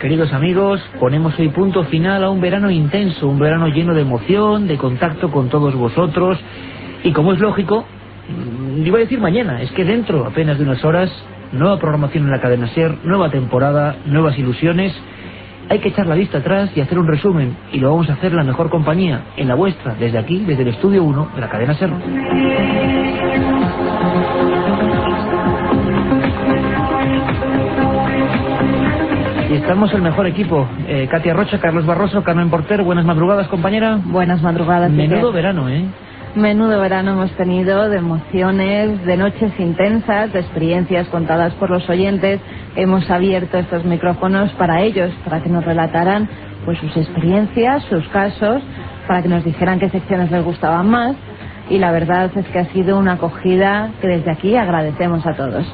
Queridos amigos. Ponemos hoy punto final a un verano intenso, un verano lleno de emoción, de contacto con todos vosotros. Y como es lógico, mm, iba a decir mañana, es que dentro apenas de unas horas, nueva programación en la cadena SER, nueva temporada, nuevas ilusiones. Hay que echar la vista atrás y hacer un resumen, y lo vamos a hacer la mejor compañía, en la vuestra, desde aquí, desde el estudio 1 de la cadena SER. Estamos el mejor equipo. Eh, Katia Rocha, Carlos Barroso, Carmen Porter. Buenas madrugadas, compañera. Buenas madrugadas. Menudo verano, ¿eh? Menudo verano hemos tenido de emociones, de noches intensas, de experiencias contadas por los oyentes. Hemos abierto estos micrófonos para ellos, para que nos relataran pues sus experiencias, sus casos, para que nos dijeran qué secciones les gustaban más. Y la verdad es que ha sido una acogida que desde aquí agradecemos a todos.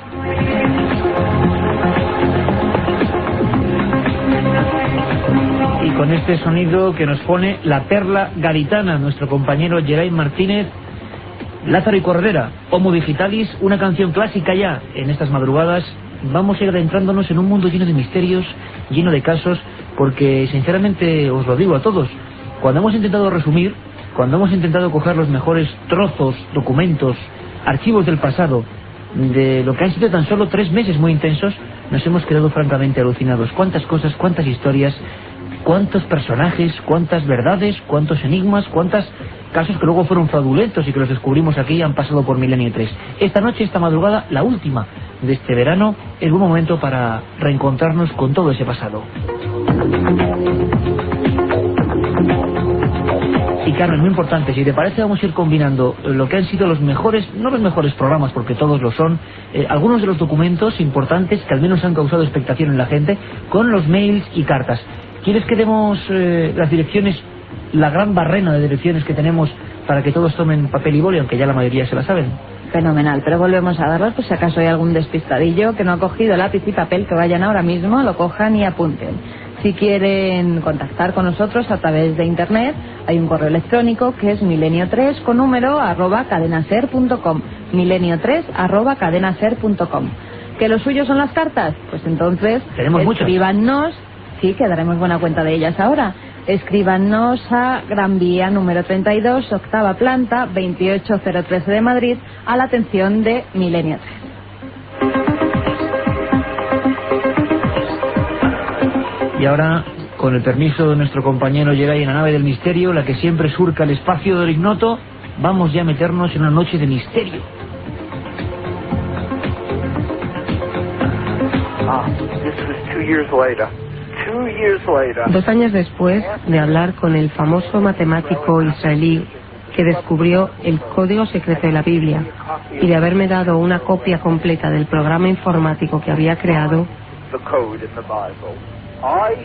Con este sonido que nos pone la perla garitana, nuestro compañero Geray Martínez, Lázaro y Corredera, Homo Digitalis, una canción clásica ya en estas madrugadas. Vamos a ir adentrándonos en un mundo lleno de misterios, lleno de casos, porque sinceramente os lo digo a todos, cuando hemos intentado resumir, cuando hemos intentado coger los mejores trozos, documentos, archivos del pasado, de lo que han sido tan solo tres meses muy intensos, nos hemos quedado francamente alucinados. Cuántas cosas, cuántas historias, cuántos personajes, cuántas verdades, cuántos enigmas, cuántos casos que luego fueron fraudulentos y que los descubrimos aquí y han pasado por Milenio 3. Esta noche, esta madrugada, la última de este verano, es un momento para reencontrarnos con todo ese pasado. Y Carmen, muy importante, si te parece vamos a ir combinando lo que han sido los mejores, no los mejores programas, porque todos lo son, eh, algunos de los documentos importantes que al menos han causado expectación en la gente, con los mails y cartas. ¿Quieres que demos eh, las direcciones, la gran barrena de direcciones que tenemos para que todos tomen papel y boli, aunque ya la mayoría se la saben? Fenomenal, pero volvemos a darlas, pues si acaso hay algún despistadillo que no ha cogido lápiz y papel, que vayan ahora mismo, lo cojan y apunten. Si quieren contactar con nosotros a través de internet, hay un correo electrónico que es milenio3 con número arroba cadenaser.com. Milenio3 arroba cadenaser.com. ¿Que lo suyo son las cartas? Pues entonces Tenemos muchas. Escríbanos, sí, que daremos buena cuenta de ellas ahora. Escríbanos a Gran Vía número 32, octava planta, 28013 de Madrid, a la atención de Milenio 3. Y ahora, con el permiso de nuestro compañero Geray en la nave del misterio, la que siempre surca el espacio del ignoto, vamos ya a meternos en una noche de misterio. Ah, this was two years later. Dos años después de hablar con el famoso matemático israelí que descubrió el código secreto de la Biblia y de haberme dado una copia completa del programa informático que había creado,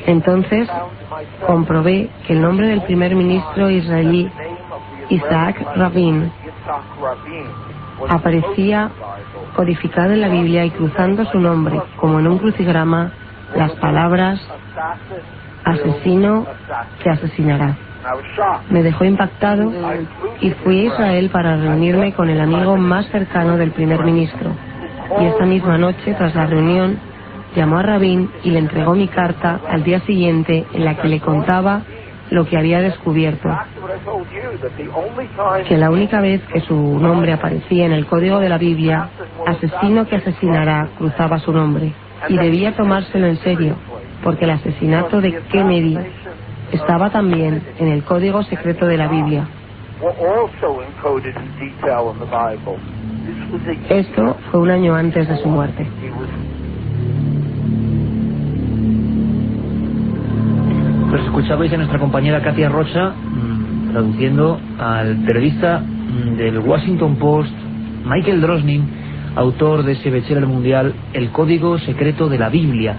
entonces comprobé que el nombre del primer ministro israelí, Isaac Rabin, aparecía codificado en la Biblia y cruzando su nombre, como en un crucigrama, las palabras asesino que asesinará. Me dejó impactado y fui a Israel para reunirme con el amigo más cercano del primer ministro. Y esa misma noche, tras la reunión, llamó a Rabin y le entregó mi carta al día siguiente en la que le contaba lo que había descubierto, que la única vez que su nombre aparecía en el código de la Biblia, asesino que asesinará cruzaba su nombre, y debía tomárselo en serio, porque el asesinato de Kennedy estaba también en el código secreto de la Biblia. Esto fue un año antes de su muerte. Pues escuchabais a nuestra compañera Katia Rocha mm, traduciendo al periodista mm, del Washington Post, Michael Drosnin, autor de ese bestseller mundial, El Código Secreto de la Biblia.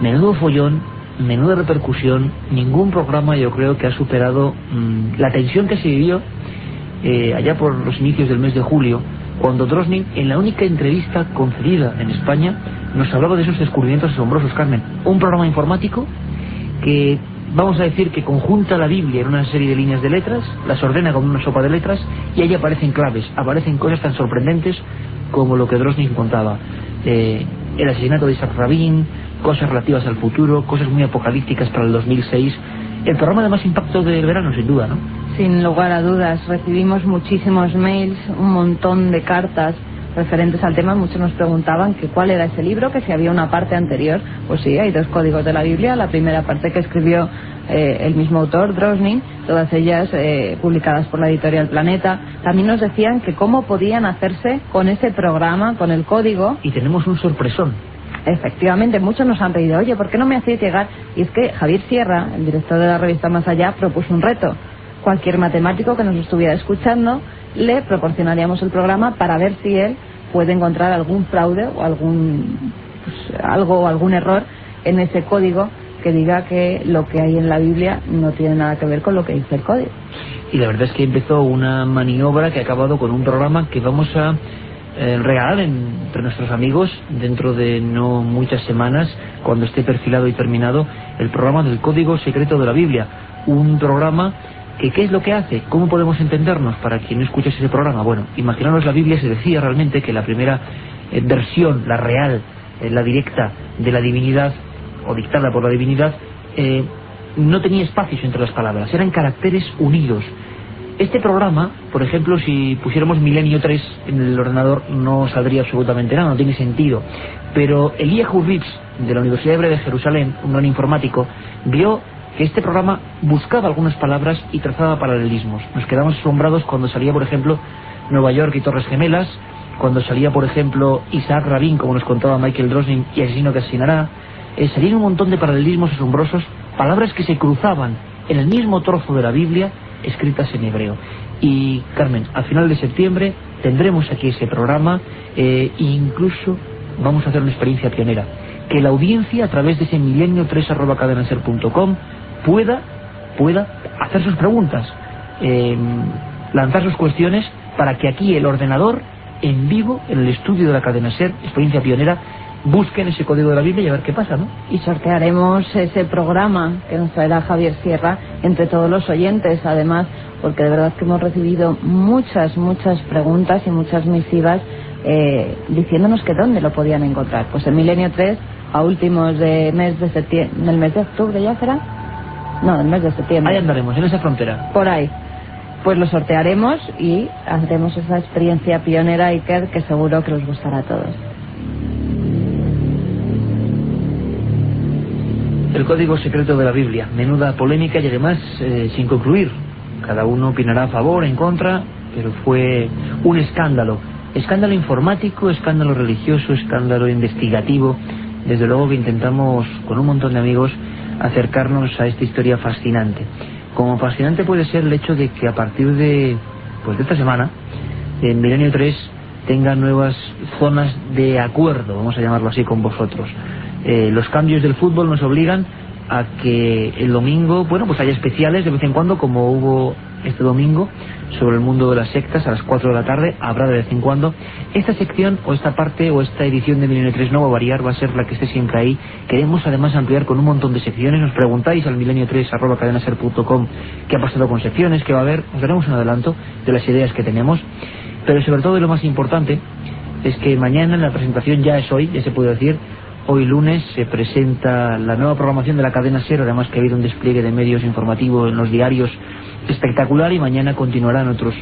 Menudo follón, menuda repercusión, ningún programa yo creo que ha superado mm, la tensión que se vivió eh, allá por los inicios del mes de julio, cuando Drosnin, en la única entrevista concedida en España, nos hablaba de esos descubrimientos asombrosos, Carmen. Un programa informático que vamos a decir que conjunta la Biblia en una serie de líneas de letras, las ordena como una sopa de letras y ahí aparecen claves, aparecen cosas tan sorprendentes como lo que Drosnin contaba. Eh, el asesinato de Isaac Rabin, cosas relativas al futuro, cosas muy apocalípticas para el 2006. El programa de más impacto del verano, sin duda, ¿no? Sin lugar a dudas, recibimos muchísimos mails, un montón de cartas referentes al tema, muchos nos preguntaban que cuál era ese libro, que si había una parte anterior. Pues sí, hay dos códigos de la Biblia, la primera parte que escribió eh, el mismo autor, Drosnin, todas ellas eh, publicadas por la editorial Planeta. También nos decían que cómo podían hacerse con ese programa, con el código. Y tenemos un sorpresón. Efectivamente, muchos nos han pedido, oye, ¿por qué no me hacéis llegar? Y es que Javier Sierra, el director de la revista Más Allá, propuso un reto. Cualquier matemático que nos estuviera escuchando, le proporcionaríamos el programa para ver si él puede encontrar algún fraude o algún pues, algo algún error en ese código que diga que lo que hay en la Biblia no tiene nada que ver con lo que dice el código. Y la verdad es que empezó una maniobra que ha acabado con un programa que vamos a eh, regalar entre nuestros amigos dentro de no muchas semanas, cuando esté perfilado y terminado, el programa del Código Secreto de la Biblia. Un programa que qué es lo que hace, cómo podemos entendernos para quien no escucha ese programa. Bueno, imaginaros la Biblia se decía realmente que la primera eh, versión, la real, eh, la directa de la divinidad o dictada por la divinidad, eh, no tenía espacios entre las palabras, eran caracteres unidos. Este programa, por ejemplo, si pusiéramos Milenio 3 en el ordenador no saldría absolutamente nada, no tiene sentido. Pero Eliyahu Rips, de la Universidad Hebrea de Jerusalén, un non informático, vio que este programa buscaba algunas palabras y trazaba paralelismos. Nos quedamos asombrados cuando salía, por ejemplo, Nueva York y Torres Gemelas, cuando salía, por ejemplo, Isaac Rabin, como nos contaba Michael Drosnin, y Asesino que asesinará. Eh, salían un montón de paralelismos asombrosos, palabras que se cruzaban en el mismo trozo de la Biblia, escritas en hebreo. Y, Carmen, al final de septiembre tendremos aquí ese programa eh, e incluso vamos a hacer una experiencia pionera. Que la audiencia, a través de ese milenio 3 pueda, pueda hacer sus preguntas, eh, lanzar sus cuestiones para que aquí el ordenador, en vivo, en el estudio de la cadena SER, experiencia pionera, busquen ese código de la Biblia y a ver qué pasa, ¿no? Y sortearemos ese programa que nos traerá Javier Sierra entre todos los oyentes, además, porque de verdad que hemos recibido muchas, muchas preguntas y muchas misivas eh, diciéndonos que dónde lo podían encontrar. Pues en Milenio 3, a últimos de mes de septiembre, del mes de octubre ya será, no, el mes de septiembre. Ahí andaremos, en esa frontera. Por ahí. Pues lo sortearemos y haremos esa experiencia pionera Iker que seguro que os gustará a todos. El código secreto de la Biblia, menuda polémica y además eh, sin concluir. Cada uno opinará a favor, en contra, pero fue un escándalo. Escándalo informático, escándalo religioso, escándalo investigativo. Desde luego que intentamos, con un montón de amigos, acercarnos a esta historia fascinante. Como fascinante puede ser el hecho de que a partir de, pues de esta semana, en Milenio 3 tenga nuevas zonas de acuerdo, vamos a llamarlo así con vosotros. Eh, los cambios del fútbol nos obligan a que el domingo, bueno, pues haya especiales de vez en cuando, como hubo este domingo, sobre el mundo de las sectas a las 4 de la tarde, habrá de vez en cuando. Esta sección o esta parte o esta edición de Milenio 3 no va a variar, va a ser la que esté siempre ahí. Queremos además ampliar con un montón de secciones. Nos preguntáis al milenio 3 arroba cadenaser.com qué ha pasado con secciones, qué va a haber. Os daremos un adelanto de las ideas que tenemos. Pero sobre todo y lo más importante es que mañana la presentación ya es hoy, ya se puede decir, Hoy lunes se presenta la nueva programación de la cadena SER, además que ha habido un despliegue de medios informativos en los diarios espectacular y mañana continuará en, otros,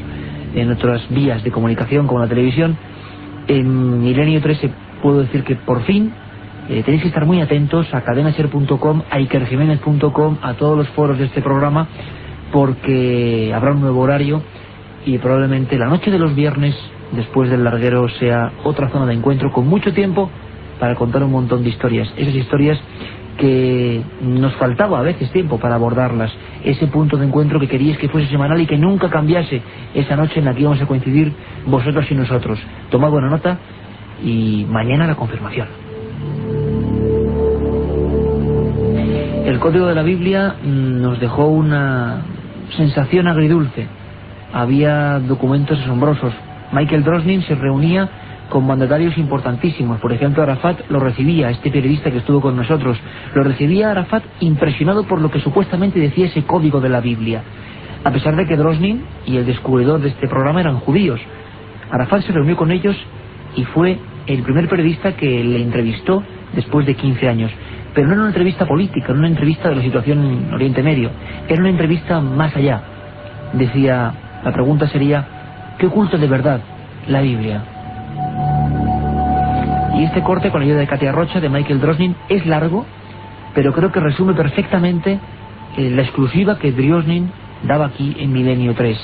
en otras vías de comunicación como la televisión. En Milenio 13 puedo decir que por fin eh, tenéis que estar muy atentos a cadenaser.com, a ikerjiménez.com, a todos los foros de este programa, porque habrá un nuevo horario y probablemente la noche de los viernes, después del larguero, sea otra zona de encuentro con mucho tiempo para contar un montón de historias. Esas historias que nos faltaba a veces tiempo para abordarlas. Ese punto de encuentro que queríais que fuese semanal y que nunca cambiase esa noche en la que íbamos a coincidir vosotros y nosotros. Tomad buena nota y mañana la confirmación. El código de la Biblia mm, nos dejó una sensación agridulce. Había documentos asombrosos. Michael Drosnin se reunía con mandatarios importantísimos. Por ejemplo, Arafat lo recibía, este periodista que estuvo con nosotros, lo recibía Arafat impresionado por lo que supuestamente decía ese código de la Biblia. A pesar de que Drosnin y el descubridor de este programa eran judíos. Arafat se reunió con ellos y fue el primer periodista que le entrevistó después de 15 años. Pero no era una entrevista política, no una entrevista de la situación en Oriente Medio, era una entrevista más allá. Decía, la pregunta sería, ¿qué oculta de verdad la Biblia? Y este corte con la ayuda de Katia Rocha, de Michael Drosnin, es largo, pero creo que resume perfectamente eh, la exclusiva que Drosnin daba aquí en Milenio 3.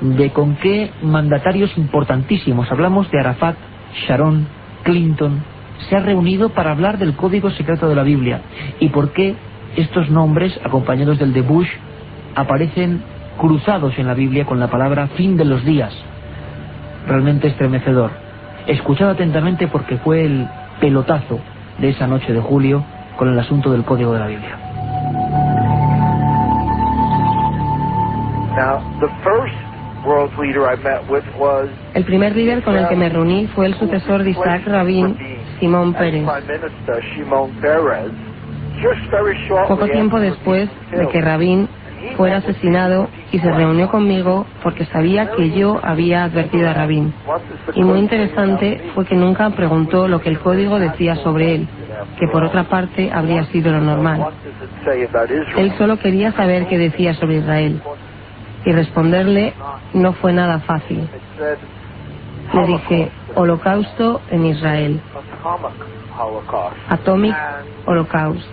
De con qué mandatarios importantísimos, hablamos de Arafat, Sharon, Clinton, se ha reunido para hablar del código secreto de la Biblia y por qué estos nombres, acompañados del de Bush, aparecen cruzados en la Biblia con la palabra fin de los días. Realmente estremecedor. Escuchad atentamente porque fue el pelotazo de esa noche de julio con el asunto del código de la Biblia. El primer líder con el que me reuní fue el sucesor de Isaac Rabin, Simón Pérez. Poco tiempo después de que Rabin fuera asesinado y se reunió conmigo porque sabía que yo había advertido a Rabin. Y muy interesante fue que nunca preguntó lo que el código decía sobre él, que por otra parte habría sido lo normal. Él solo quería saber qué decía sobre Israel. Y responderle no fue nada fácil. Le dije, holocausto en Israel. Atomic Holocaust.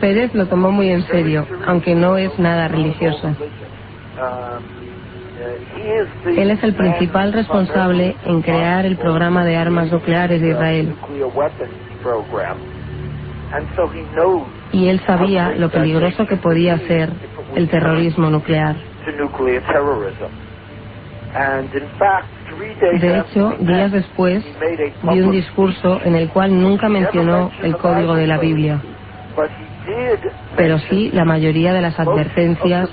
Pérez lo tomó muy en serio, aunque no es nada religioso. Él es el principal responsable en crear el programa de armas nucleares de Israel. Y él sabía lo peligroso que podía ser el terrorismo nuclear. De hecho, días después di un discurso en el cual nunca mencionó el código de la Biblia, pero sí la mayoría de las advertencias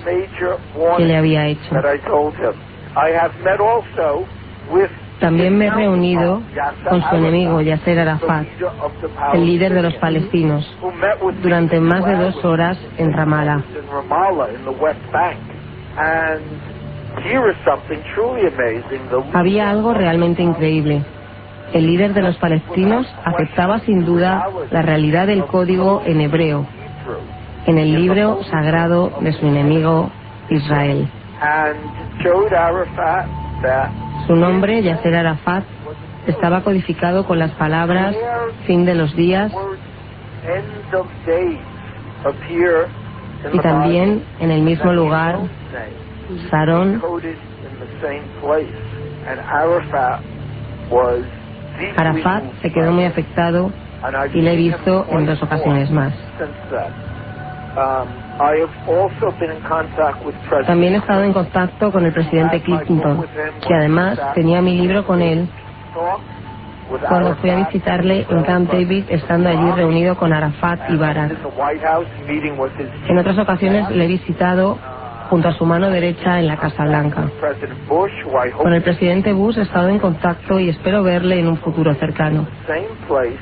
que le había hecho. También me he reunido con su enemigo, Yasser Arafat, el líder de los palestinos, durante más de dos horas en Ramallah. Había algo realmente increíble. El líder de los palestinos aceptaba sin duda la realidad del código en hebreo, en el libro sagrado de su enemigo Israel. Su nombre, Yasser Arafat, estaba codificado con las palabras fin de los días y también en el mismo lugar Sarón, Arafat se quedó muy afectado y le he visto en dos ocasiones más. También he estado en contacto con el presidente Clinton, que además tenía mi libro con él cuando fui a visitarle en Camp David, estando allí reunido con Arafat y Barak. En otras ocasiones le he visitado junto a su mano derecha en la Casa Blanca. Con el presidente Bush he estado en contacto y espero verle en un futuro cercano.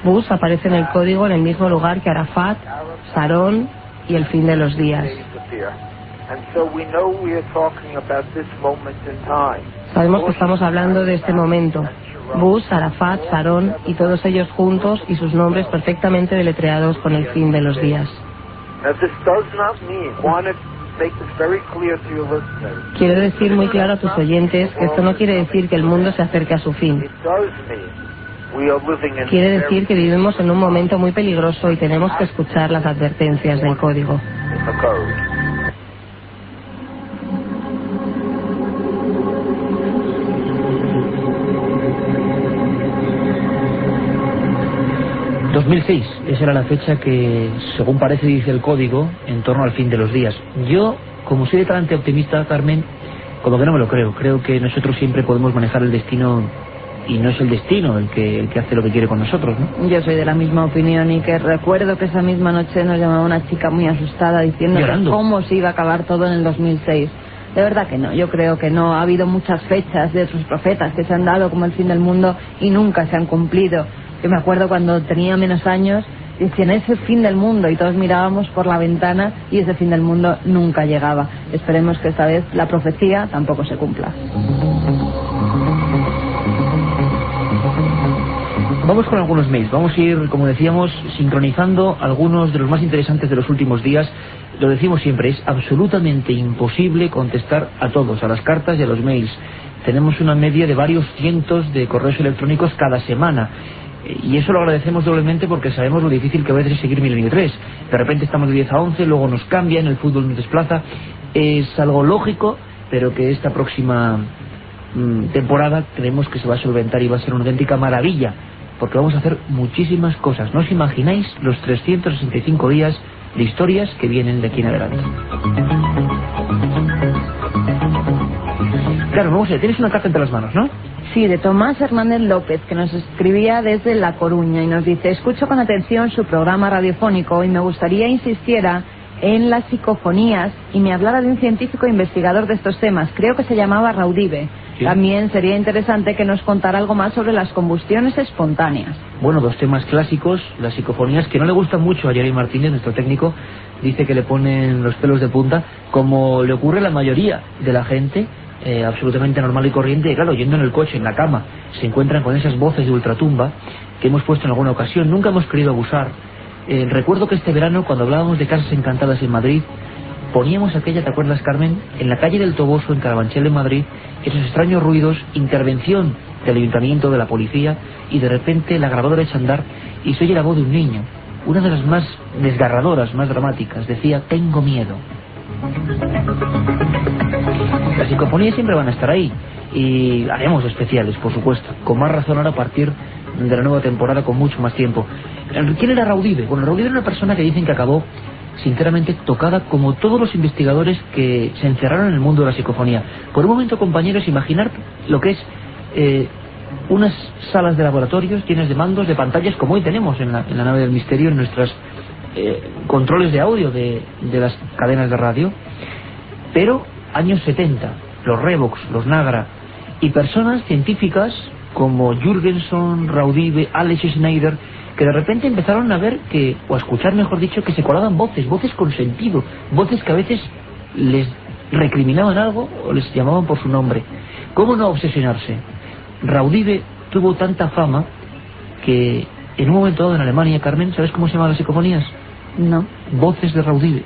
Bush aparece en el código en el mismo lugar que Arafat, Sarón y el fin de los días. Sabemos que estamos hablando de este momento Bush, Arafat, Sharon y todos ellos juntos y sus nombres perfectamente deletreados con el fin de los días. Quiero decir muy claro a tus oyentes que esto no quiere decir que el mundo se acerque a su fin. Quiere decir que vivimos en un momento muy peligroso y tenemos que escuchar las advertencias del código. 2006, esa era la fecha que, según parece dice el código, en torno al fin de los días. Yo, como soy de talante optimista, Carmen, como que no me lo creo. Creo que nosotros siempre podemos manejar el destino y no es el destino el que, el que hace lo que quiere con nosotros, ¿no? Yo soy de la misma opinión y que recuerdo que esa misma noche nos llamaba una chica muy asustada diciendo cómo se iba a acabar todo en el 2006. De verdad que no, yo creo que no. Ha habido muchas fechas de otros profetas que se han dado como el fin del mundo y nunca se han cumplido. Yo me acuerdo cuando tenía menos años, decían ese fin del mundo y todos mirábamos por la ventana y ese fin del mundo nunca llegaba. Esperemos que esta vez la profecía tampoco se cumpla. Vamos con algunos mails, vamos a ir, como decíamos, sincronizando algunos de los más interesantes de los últimos días. Lo decimos siempre, es absolutamente imposible contestar a todos, a las cartas y a los mails. Tenemos una media de varios cientos de correos electrónicos cada semana y eso lo agradecemos doblemente porque sabemos lo difícil que va a ser seguir Milenio 3. De repente estamos de 10 a 11, luego nos cambian, el fútbol nos desplaza. Es algo lógico, pero que esta próxima mm, temporada creemos que se va a solventar y va a ser una auténtica maravilla, porque vamos a hacer muchísimas cosas. No os imagináis los 365 días de historias que vienen de aquí en adelante. Claro, vamos a tienes una carta entre las manos, ¿no? Sí, de Tomás Hernández López, que nos escribía desde La Coruña y nos dice, escucho con atención su programa radiofónico y me gustaría insistiera en las psicofonías y me hablara de un científico investigador de estos temas, creo que se llamaba Raudive. También sería interesante que nos contara algo más sobre las combustiones espontáneas. Bueno, dos temas clásicos, las psicofonías, que no le gustan mucho a Jerry Martínez, nuestro técnico, dice que le ponen los pelos de punta, como le ocurre a la mayoría de la gente eh, absolutamente normal y corriente, y claro, yendo en el coche, en la cama, se encuentran con esas voces de ultratumba que hemos puesto en alguna ocasión. Nunca hemos querido abusar. Eh, recuerdo que este verano, cuando hablábamos de casas encantadas en Madrid, poníamos aquella, ¿te acuerdas, Carmen? En la calle del Toboso, en Carabanchel, en Madrid, esos extraños ruidos, intervención del ayuntamiento, de la policía, y de repente la grabadora echa a andar y se oye la voz de un niño. Una de las más desgarradoras, más dramáticas. Decía, tengo miedo. Las psicofonías siempre van a estar ahí y haremos especiales, por supuesto, con más razón ahora a partir de la nueva temporada con mucho más tiempo. ¿Quién era Raudive? Bueno, Raudive era una persona que dicen que acabó sinceramente tocada como todos los investigadores que se encerraron en el mundo de la psicofonía. Por un momento, compañeros, imaginar lo que es eh, unas salas de laboratorios llenas de mandos, de pantallas, como hoy tenemos en la, nave del misterio, en nuestras eh, controles de audio de las cadenas de radio, pero años 70, los Revox, los Nagra, y personas científicas como Jürgenson, Raudive, Alex Schneider, que de repente empezaron a ver que, o a escuchar mejor dicho, que se colaban voces, voces con sentido, voces que a veces les recriminaban algo o les llamaban por su nombre. ¿Cómo no obsesionarse? Raudive tuvo tanta fama que en un momento dado en Alemania, Carmen, ¿sabes cómo se llaman las psicofonías? No. Voces de Raudive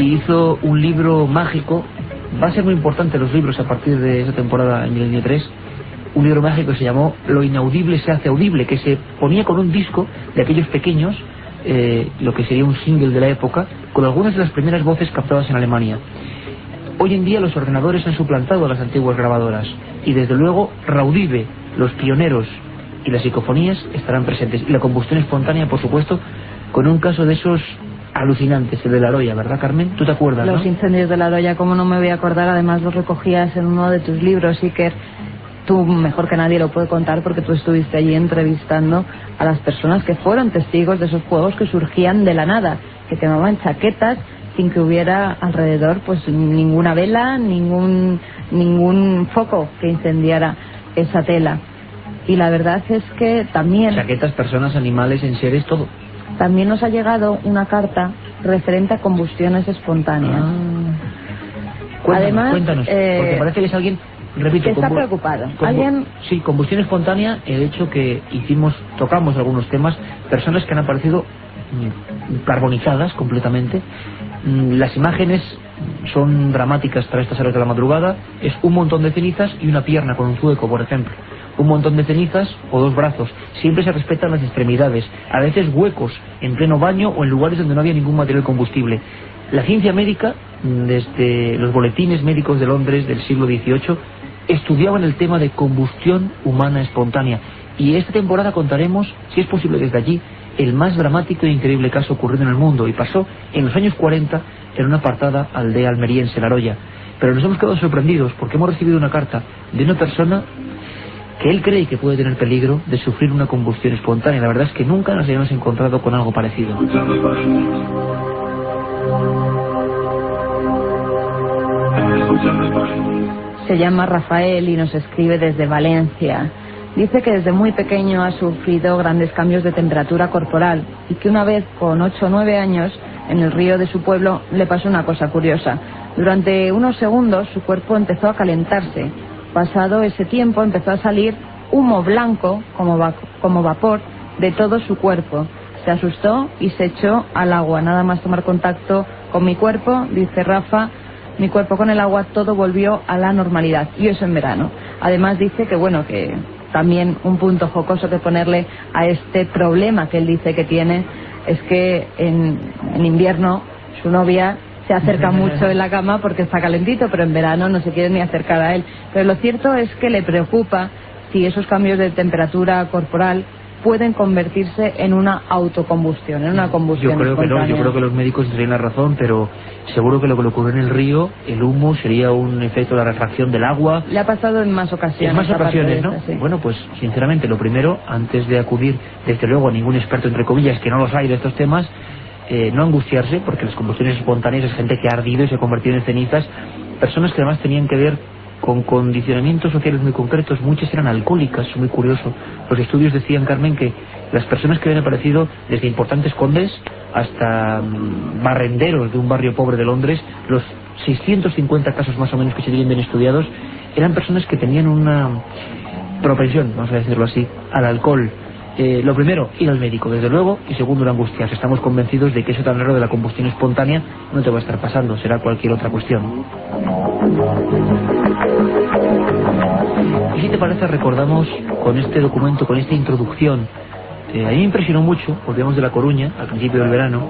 y hizo un libro mágico. Va a ser muy importante los libros a partir de esa temporada en Milenio 3. Un libro mágico que se llamó Lo inaudible se hace audible, que se ponía con un disco de aquellos pequeños, eh, lo que sería un single de la época, con algunas de las primeras voces captadas en Alemania. Hoy en día los ordenadores han suplantado a las antiguas grabadoras y desde luego Raudive, los pioneros y las psicofonías estarán presentes. Y la combustión espontánea, por supuesto, con un caso de esos alucinantes, el de la Roya, ¿verdad, Carmen? ¿Tú te acuerdas, Los incendios de la Roya, ¿cómo no me voy a acordar? Además, los recogías en uno de tus libros, que tú mejor que nadie lo puede contar porque tú estuviste allí entrevistando a las personas que fueron testigos de esos fuegos que surgían de la nada, que quemaban chaquetas sin que hubiera alrededor pues ninguna vela, ningún ningún foco que incendiara esa tela. Y la verdad es que también... Chaquetas, personas, animales, en seres, todo. También nos ha llegado una carta referente a combustiones espontáneas. Ah. Cuéntanos, Además, cuéntanos, eh, porque parece que es alguien, repito, que está preocupado. Alguien- Sí, combustión espontánea, el hecho que hicimos, tocamos algunos temas, personas que han aparecido mm, carbonizadas completamente. Mm, Las imágenes son dramáticas para estas horas de la madrugada. Es un montón de cenizas y una pierna con un zueco, por ejemplo. Un montón de cenizas o dos brazos. Siempre se respetan las extremidades. A veces huecos en pleno baño o en lugares donde no había ningún material combustible. La ciencia médica, mm, desde los boletines médicos de Londres del siglo XVIII, estudiaban el tema de combustión humana espontánea. Y esta temporada contaremos, si es posible desde allí, el más dramático e increíble caso ocurrido en el mundo. Y pasó en los años 40 en una apartada aldea almeriense, La Roya. Pero nos hemos quedado sorprendidos porque hemos recibido una carta de una persona que él cree que puede tener peligro de sufrir una combustión espontánea. La verdad es que nunca nos habíamos encontrado con algo parecido. Se llama Rafael y nos escribe desde Valencia. Dice que desde muy pequeño ha sufrido grandes cambios de temperatura corporal y que una vez con 8 o 9 años en el río de su pueblo le pasó una cosa curiosa. Durante unos segundos su cuerpo empezó a calentarse. Pasado ese tiempo empezó a salir humo blanco como, como vapor de todo su cuerpo. Se asustó y se echó al agua. Nada más tomar contacto con mi cuerpo, dice Rafa, mi cuerpo con el agua, todo volvió a la normalidad. Y eso en verano. Además dice que, bueno, que también un punto jocoso que ponerle a este problema que él dice que tiene es que en, en invierno su novia se acerca mucho en la cama porque está calentito, pero en verano no se quiere ni acercar a él. Pero lo cierto es que le preocupa si esos cambios de temperatura corporal pueden convertirse en una autocombustión, en una combustión Yo creo que no, yo creo que los médicos tendrían la razón, pero seguro que lo que le ocurrió en el río, el humo, sería un efecto de la refracción del agua. Le ha pasado en más ocasiones. En más ocasiones, ¿no? esta, sí. Bueno, pues sinceramente, lo primero, antes de acudir, desde luego, a ningún experto, entre comillas, que no los hay de estos temas, eh, no angustiarse, porque las combustiones espontáneas es gente que ha ardido y se ha convertido en cenizas, personas que además tenían que ver con condicionamientos sociales muy concretos, muchas eran alcohólicas, muy curioso. Los estudios decían, Carmen, que las personas que habían aparecido desde importantes condes hasta mm, barrenderos de un barrio pobre de Londres, los 650 casos más o menos que se tienen bien estudiados, eran personas que tenían una propensión, vamos a decirlo así, al alcohol. Eh, lo primero, ir al médico, desde luego, y segundo, no angustiarse. Estamos convencidos de que eso tan raro de la combustión espontánea no te va a estar pasando, será cualquier otra cuestión. Y si te parece, recordamos con este documento, con esta introducción, eh, a mí me impresionó mucho, volvíamos de La Coruña al principio del verano,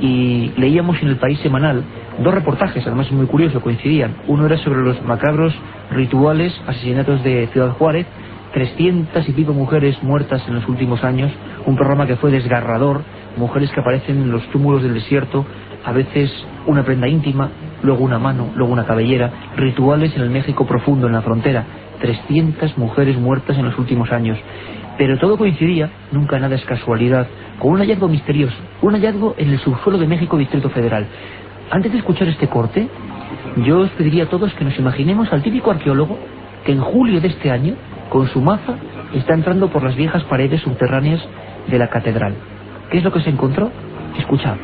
y leíamos en el País Semanal dos reportajes, además muy curioso, coincidían. Uno era sobre los macabros rituales, asesinatos de Ciudad Juárez, 300 y pico mujeres muertas en los últimos años, un programa que fue desgarrador, mujeres que aparecen en los túmulos del desierto, a veces una prenda íntima, luego una mano, luego una cabellera, rituales en el México profundo, en la frontera, 300 mujeres muertas en los últimos años. Pero todo coincidía, nunca nada es casualidad, con un hallazgo misterioso, un hallazgo en el subsuelo de México Distrito Federal. Antes de escuchar este corte, yo os pediría a todos que nos imaginemos al típico arqueólogo que en julio de este año, con su maza, está entrando por las viejas paredes subterráneas de la catedral. ¿Qué es lo que se encontró? Escuchad.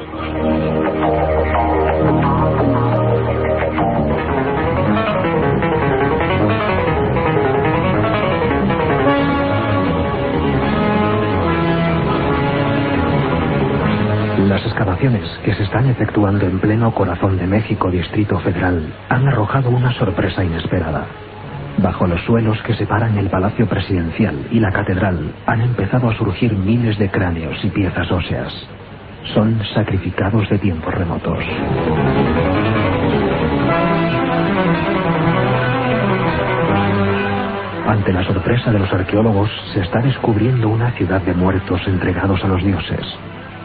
Las excavaciones que se están efectuando en pleno corazón de México, Distrito Federal, han arrojado una sorpresa inesperada. Bajo los suelos que separan el Palacio Presidencial y la Catedral han empezado a surgir miles de cráneos y piezas óseas. Son sacrificados de tiempos remotos. Ante la sorpresa de los arqueólogos, se está descubriendo una ciudad de muertos entregados a los dioses.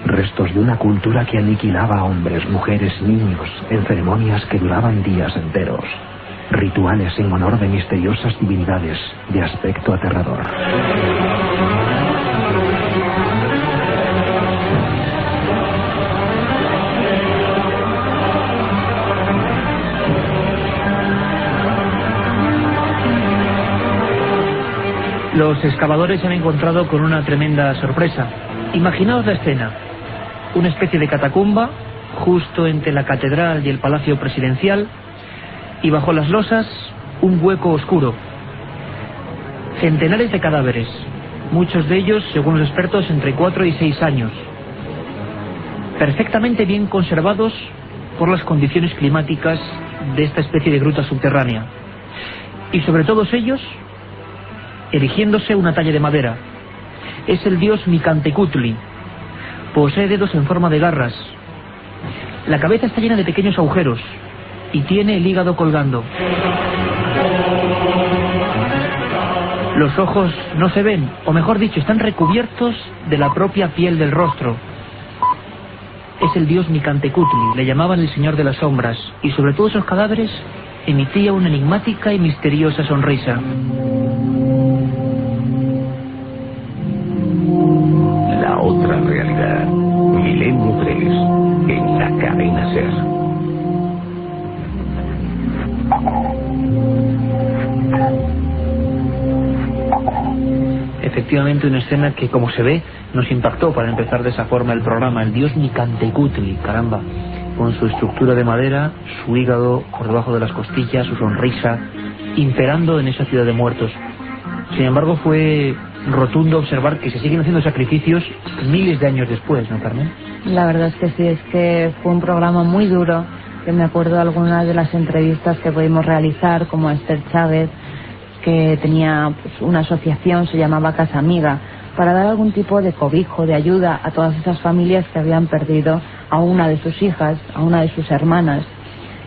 Restos de una cultura que aniquilaba a hombres, mujeres, niños en ceremonias que duraban días enteros. Rituales en honor de misteriosas divinidades de aspecto aterrador. Los excavadores se han encontrado con una tremenda sorpresa. Imaginaos la escena. Una especie de catacumba justo entre la catedral y el palacio presidencial. Y bajo las losas, un hueco oscuro. Centenares de cadáveres, muchos de ellos, según los expertos, entre 4 y 6 años. Perfectamente bien conservados por las condiciones climáticas de esta especie de gruta subterránea. Y sobre todos ellos, erigiéndose una talla de madera. Es el dios Mikantecutli. Posee dedos en forma de garras. La cabeza está llena de pequeños agujeros y tiene el hígado colgando. Los ojos no se ven, o mejor dicho, están recubiertos de la propia piel del rostro. Es el dios Mikantecutli, le llamaban el señor de las sombras, y sobre todos esos cadáveres emitía una enigmática y misteriosa sonrisa. La otra Efectivamente, una escena que, como se ve, nos impactó para empezar de esa forma el programa. El dios Mikantecutli, caramba, con su estructura de madera, su hígado por debajo de las costillas, su sonrisa, imperando en esa ciudad de muertos. Sin embargo, fue rotundo observar que se siguen haciendo sacrificios miles de años después, ¿no, Carmen? La verdad es que sí, es que fue un programa muy duro, que me acuerdo algunas de las entrevistas que pudimos realizar, como Esther Chávez, que tenía pues, una asociación, se llamaba Casa Amiga, para dar algún tipo de cobijo, de ayuda a todas esas familias que habían perdido a una de sus hijas, a una de sus hermanas.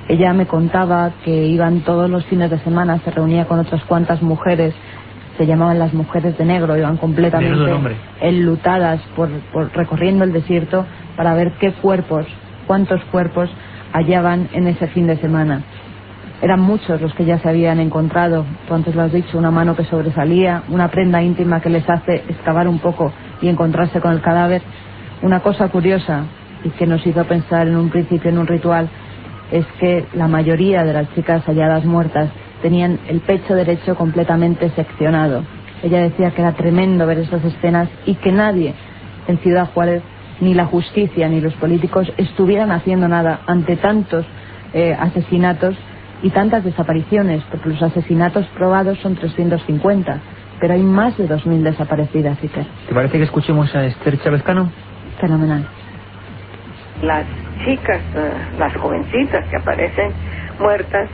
Ella me contaba que iban todos los fines de semana, se reunía con otras cuantas mujeres, se llamaban las mujeres de negro, iban completamente enlutadas por, por recorriendo el desierto para ver qué cuerpos, cuántos cuerpos hallaban en ese fin de semana. Eran muchos los que ya se habían encontrado, tú antes lo has dicho, una mano que sobresalía, una prenda íntima que les hace excavar un poco y encontrarse con el cadáver. Una cosa curiosa y que nos hizo pensar en un principio en un ritual es que la mayoría de las chicas halladas muertas tenían el pecho derecho completamente seccionado. Ella decía que era tremendo ver esas escenas y que nadie en Ciudad Juárez, ni la justicia ni los políticos, estuvieran haciendo nada ante tantos eh, asesinatos y tantas desapariciones, porque los asesinatos probados son 350, pero hay más de 2.000 desaparecidas, Iker. ¿Te parece que escuchemos a Esther Chávez Cano? Fenomenal. Las chicas, eh, las jovencitas que aparecen muertas,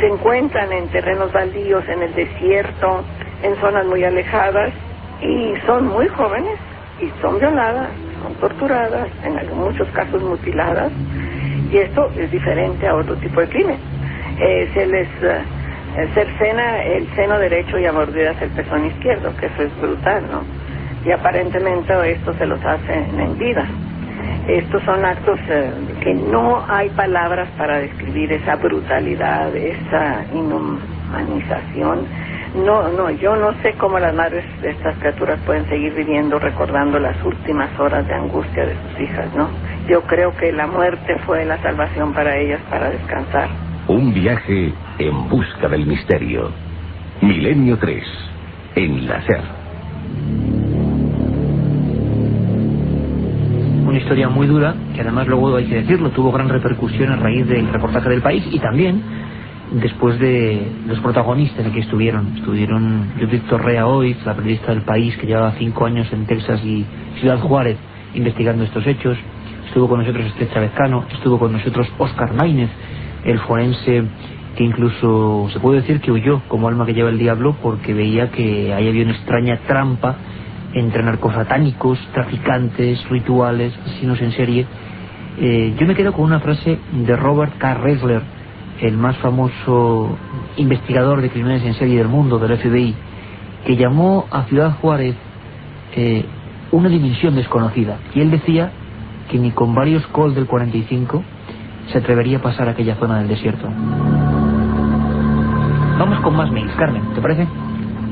se encuentran en terrenos baldíos, en el desierto, en zonas muy alejadas, y son muy jóvenes, y son violadas, son torturadas, en algunos- muchos casos mutiladas, y esto es diferente a otro tipo de crimen. Eh, se les eh, eh, cercena el seno derecho y a mordidas el pezón izquierdo, que eso es brutal, ¿no? Y aparentemente esto se los hacen en vida. Estos son actos eh, que no hay palabras para describir esa brutalidad, esa inhumanización. No, no, yo no sé cómo las madres de estas criaturas pueden seguir viviendo recordando las últimas horas de angustia de sus hijas, ¿no? Yo creo que la muerte fue la salvación para ellas para descansar. Un viaje en busca del misterio. Milenio 3. En la Ser. Una historia muy dura, que además luego hay que decirlo, tuvo gran repercusión a raíz del reportaje del país y también después de los protagonistas que estuvieron. Estuvieron Judith Torrea hoy, la periodista del país que llevaba cinco años en Texas y Ciudad Juárez investigando estos hechos. Estuvo con nosotros Esther Chávez Cano, estuvo con nosotros Oscar Maínez, el forense que incluso se puede decir que huyó como alma que lleva el diablo porque veía que ahí había una extraña trampa entre narcosatánicos, traficantes, rituales, asesinos en serie. Eh, yo me quedo con una frase de Robert K. Ressler, el más famoso investigador de crímenes en serie del mundo, del FBI, que llamó a Ciudad Juárez eh, una dimensión desconocida. Y él decía que ni con varios Colt del 45 se atrevería a pasar aquella zona del desierto. Vamos con más mails, Carmen, ¿te parece?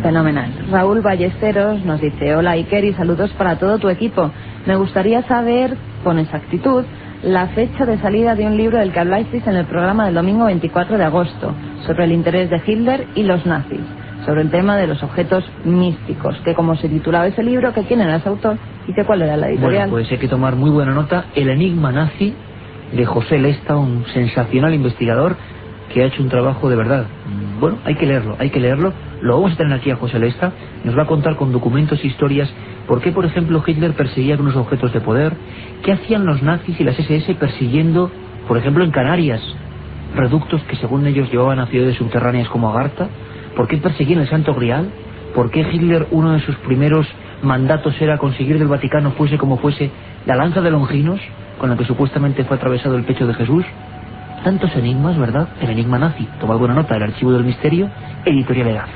Fenomenal. Raúl Ballesteros nos dice, hola Iker y saludos para todo tu equipo. Me gustaría saber con exactitud la fecha de salida de un libro del que habláis en el programa del domingo 24 de agosto, sobre el interés de Hitler y los nazis, sobre el tema de los objetos místicos, que como se titulaba ese libro, que quién era ese autor y que cuál era la editorial. Bueno, pues hay que tomar muy buena nota. El enigma nazi de José Lesta, un sensacional investigador. que ha hecho un trabajo de verdad. Bueno, hay que leerlo, hay que leerlo. Lo vamos a tener aquí a José Lesta. Nos va a contar con documentos historias por qué, por ejemplo, Hitler perseguía unos objetos de poder, qué hacían los nazis y las SS persiguiendo, por ejemplo, en Canarias, reductos que según ellos llevaban a ciudades subterráneas como Agartha, por qué perseguían el Santo Grial, por qué Hitler uno de sus primeros mandatos era conseguir del Vaticano, fuese como fuese, la lanza de Longinos, con la que supuestamente fue atravesado el pecho de Jesús. Tantos enigmas, ¿verdad? El enigma nazi. Tomad buena nota, el archivo del misterio, editorial Edad.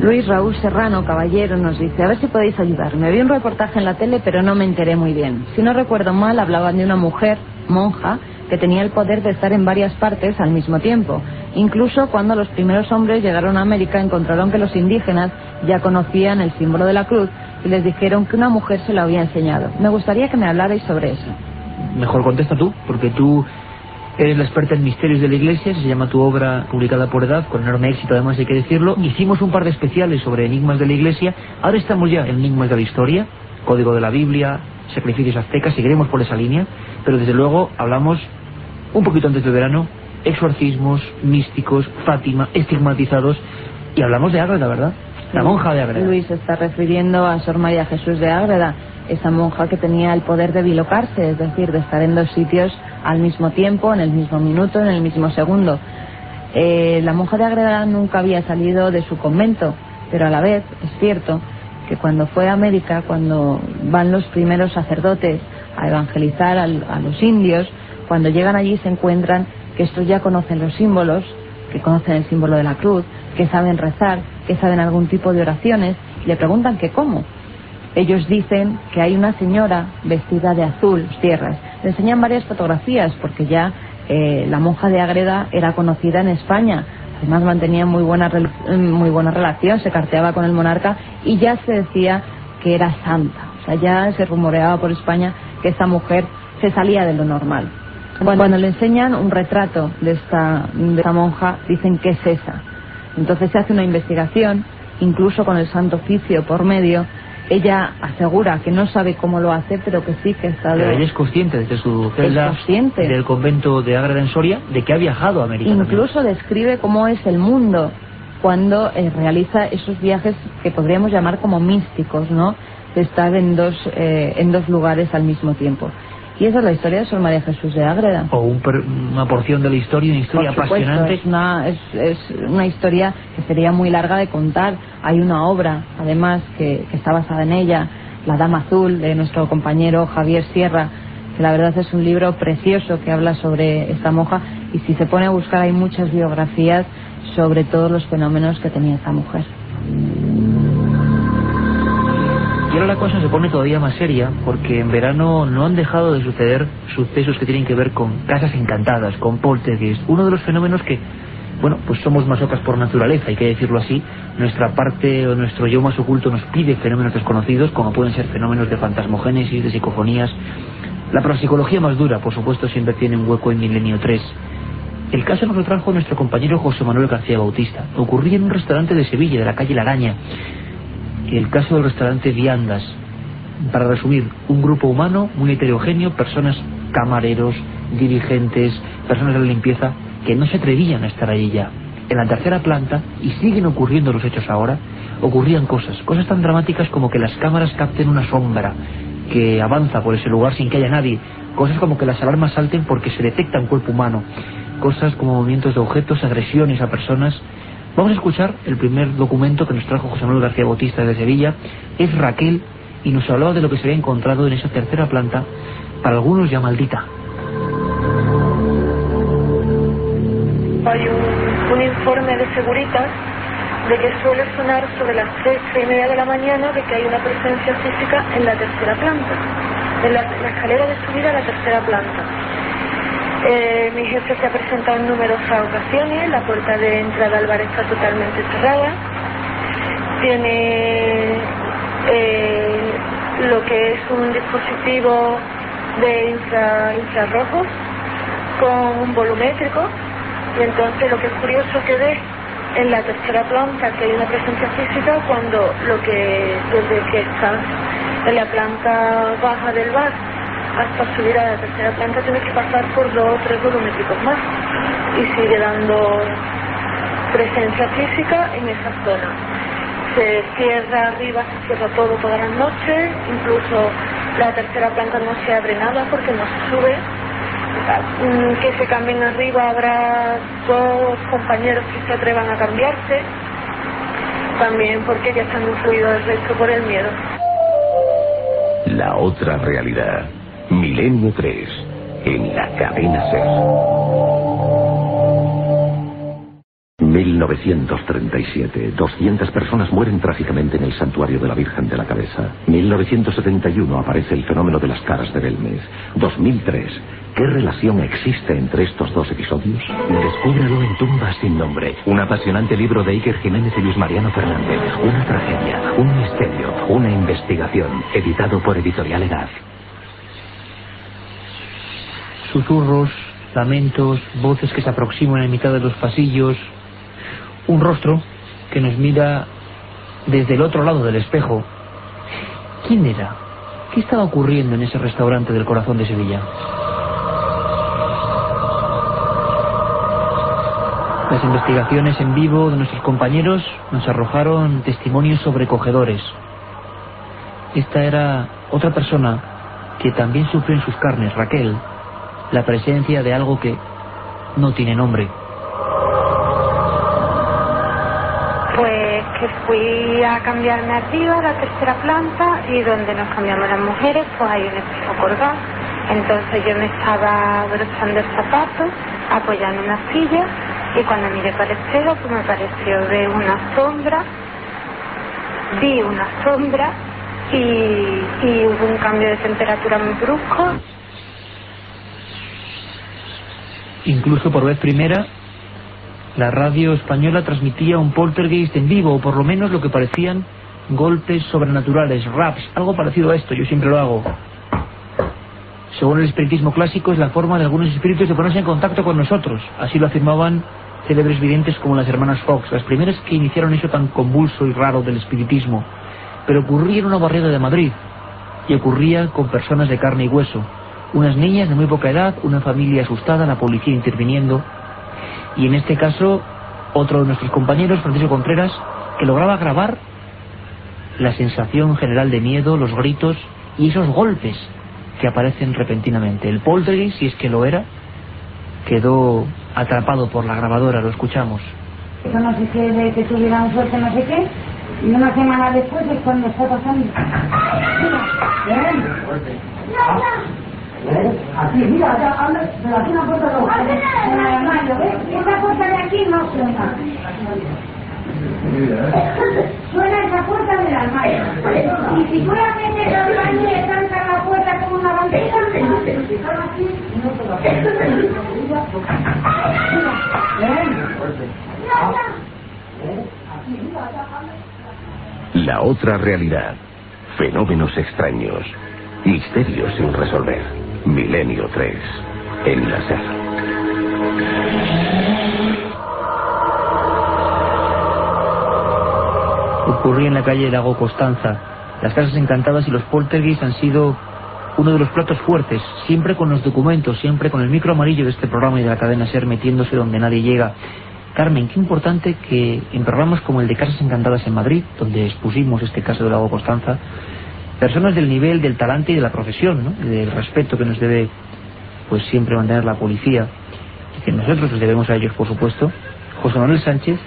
Luis Raúl Serrano, caballero, nos dice, a ver si podéis ayudarme. Vi un reportaje en la tele, pero no me enteré muy bien. Si no recuerdo mal, hablaban de una mujer, monja, que tenía el poder de estar en varias partes al mismo tiempo. Incluso cuando los primeros hombres llegaron a América, encontraron que los indígenas ya conocían el símbolo de la cruz y les dijeron que una mujer se lo había enseñado. Me gustaría que me hablarais sobre eso. Mejor contesta tú, porque tú Eres la experta en misterios de la iglesia, se llama tu obra publicada por edad, con enorme éxito además hay que decirlo. Hicimos un par de especiales sobre enigmas de la iglesia, ahora estamos ya en enigmas de la historia, código de la Biblia, sacrificios aztecas, seguiremos por esa línea, pero desde luego hablamos un poquito antes del verano, exorcismos, místicos, Fátima, estigmatizados, y hablamos de Ágreda, ¿verdad? La monja de Ágreda. Luis está refiriendo a Sor María Jesús de Ágreda, esa monja que tenía el poder de bilocarse, es decir, de estar en dos sitios al mismo tiempo, en el mismo minuto, en el mismo segundo. Eh, la monja de Ágreda nunca había salido de su convento, pero a la vez es cierto que cuando fue a América, cuando van los primeros sacerdotes a evangelizar a los indios, cuando llegan allí se encuentran que estos ya conocen los símbolos, que conocen el símbolo de la cruz, que saben rezar, que saben algún tipo de oraciones, y le preguntan que cómo. Ellos dicen que hay una señora vestida de azul, tierras. Le enseñan varias fotografías porque ya eh, la monja de Agreda era conocida en España. Además mantenía muy buena, muy buena relación, se carteaba con el monarca y ya se decía que era santa. O sea, ya se rumoreaba por España que esta mujer se salía de lo normal. Cuando le enseñan un retrato de esta, de esta monja, dicen que es esa. Entonces se hace una investigación, incluso con el Santo Oficio por medio, ella asegura que no sabe cómo lo hace, pero que sí que está... Pero ella es consciente desde su celda del convento de Ágreda en Soria de que ha viajado a América. Incluso describe cómo es el mundo cuando eh, realiza esos viajes que podríamos llamar como místicos, ¿no? De estar en dos, eh, en dos lugares al mismo tiempo. Y esa es la historia de Sor María Jesús de Ágreda. O una porción de la historia, una historia apasionante. Es una, es, es una historia que sería muy larga de contar. Hay una obra, además, que, que está basada en ella, La Dama Azul, de nuestro compañero Javier Sierra, que la verdad es un libro precioso que habla sobre esta monja. Y si se pone a buscar, hay muchas biografías sobre todos los fenómenos que tenía esta mujer. Y ahora la cosa se pone todavía más seria porque en verano no han dejado de suceder sucesos que tienen que ver con casas encantadas, con poltergeist, uno de los fenómenos que, bueno, pues somos masocas por naturaleza, hay que decirlo así. Nuestra parte o nuestro yo más oculto nos pide fenómenos desconocidos, como pueden ser fenómenos de fantasmogénesis, de psicofonías. La parapsicología más dura, por supuesto, siempre tiene un hueco en Milenio 3. El caso nos lo trajo nuestro compañero José Manuel García Bautista. Ocurría en un restaurante de Sevilla, de la calle Laraña el caso del restaurante Viandas. Para resumir, un grupo humano muy heterogéneo, personas camareros, dirigentes, personas de la limpieza, que no se atrevían a estar allí ya. En la tercera planta, y siguen ocurriendo los hechos ahora, ocurrían cosas, cosas tan dramáticas como que las cámaras capten una sombra que avanza por ese lugar sin que haya nadie, cosas como que las alarmas salten porque se detecta un cuerpo humano, cosas como movimientos de objetos, agresiones a personas, Vamos a escuchar el primer documento que nos trajo José Manuel García Bautista de Sevilla. Es Raquel y nos hablaba de lo que se había encontrado en esa tercera planta, para algunos ya maldita. Hay un, informe de Seguritas de que suele sonar sobre las tres y media de la mañana de que hay una presencia física en la tercera planta, en la, la escalera de subida a la tercera planta. Eh, mi jefe se ha presentado en numerosas ocasiones, la puerta de entrada al bar está totalmente cerrada. Tiene eh, lo que es un dispositivo de infra, infrarrojos con un volumétrico y entonces lo que es curioso que ve en la tercera planta que hay una presencia física cuando lo que desde que está en la planta baja del bar hasta subir a la tercera planta tiene que pasar por dos o tres volumétricos más y sigue dando presencia física en esa zona. Se cierra arriba, se cierra todo todas las noches, incluso la tercera planta no se abre nada porque no se sube. Mm, Que se cambien arriba habrá dos compañeros que se atrevan a cambiarse, también porque ya están influidos el resto por el miedo. La otra realidad. Milenio 3. En la cadena Ser. 1937. 200 personas mueren trágicamente en el santuario de la Virgen de la Cabeza. 1971 aparece el fenómeno de las caras de Belmes. 2003. ¿Qué relación existe entre estos dos episodios? Descúbrelo en Tumbas sin nombre, un apasionante libro de Iker Jiménez y Luis Mariano Fernández. Una tragedia, un misterio, una investigación, editado por Editorial Edad. Susurros, lamentos, voces que se aproximan en mitad de los pasillos, un rostro que nos mira desde el otro lado del espejo. ¿Quién era? ¿Qué estaba ocurriendo en ese restaurante del corazón de Sevilla? Las investigaciones en vivo de nuestros compañeros nos arrojaron testimonios sobrecogedores. Esta era otra persona que también sufrió en sus carnes, Raquel, la presencia de algo que no tiene nombre. Pues que fui a cambiarme arriba a la tercera planta y donde nos cambiamos las mujeres pues hay un espejo colgado. Entonces yo me estaba abrochando el zapato, apoyando una silla y cuando miré para el espejo pues me pareció ver una sombra, vi una sombra y, y hubo un cambio de temperatura muy brusco. Incluso por vez primera, la radio española transmitía un poltergeist en vivo, o por lo menos lo que parecían golpes sobrenaturales, raps, algo parecido a esto, yo siempre lo hago. Según el espiritismo clásico, es la forma de algunos espíritus de ponerse en contacto con nosotros. Así lo afirmaban célebres videntes como las hermanas Fox, las primeras que iniciaron eso tan convulso y raro del espiritismo. Pero ocurría en una barriada de Madrid, y ocurría con personas de carne y hueso. Unas niñas de muy poca edad, una familia asustada, la policía interviniendo. Y en este caso, otro de nuestros compañeros, Francisco Contreras, que lograba grabar la sensación general de miedo, los gritos y esos golpes que aparecen repentinamente. El poltergeist, si es que lo era, quedó atrapado por la grabadora, lo escuchamos. Eso no sé qué, de que tuvieran suerte, no sé qué. Y una semana después es cuando está pasando. Mira. ¿Eh? Aquí, mira, ya, habla, de aquí una puerta no. En el armario, ¿ves? Esa puerta de aquí no suena. Suena esa puerta del armario. Y si tú la metes al baño y trancas la puerta como una y no te lo Mira, ven. Aquí, mira, ya, habla. La otra realidad. Fenómenos extraños. Misterios sin resolver. Milenio 3. En la SER. Ocurría en la calle Lago Costanza. Las casas encantadas y los poltergeist han sido uno de los platos fuertes, siempre con los documentos, siempre con el micro amarillo de este programa y de la cadena SER metiéndose donde nadie llega. Carmen, qué importante que en programas como el de Casas Encantadas en Madrid, donde expusimos este caso de Lago Constanza, personas del nivel, del talante y de la profesión, ¿no? Del respeto que nos debe pues siempre mantener la policía, y que nosotros les debemos a ellos, por supuesto, José Manuel Sánchez,